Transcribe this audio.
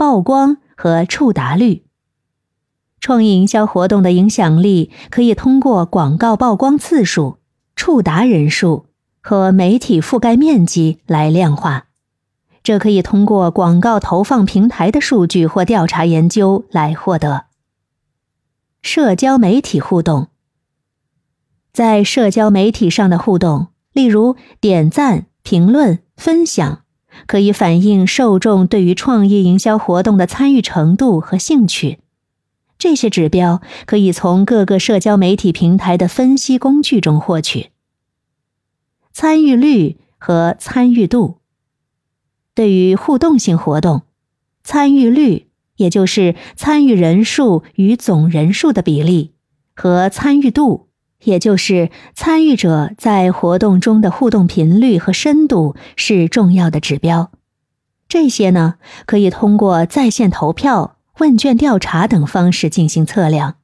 曝光和触达率。创意营销活动的影响力可以通过广告曝光次数、触达人数和媒体覆盖面积来量化。这可以通过广告投放平台的数据或调查研究来获得。社交媒体互动，在社交媒体上的互动，例如点赞、评论、分享，可以反映受众对于创意营销活动的参与程度和兴趣。这些指标可以从各个社交媒体平台的分析工具中获取。参与率和参与度，对于互动性活动，参与率也就是参与人数与总人数的比例，和参与度也就是参与者在活动中的互动频率和深度是重要的指标。这些呢，可以通过在线投票。问卷调查等方式进行测量。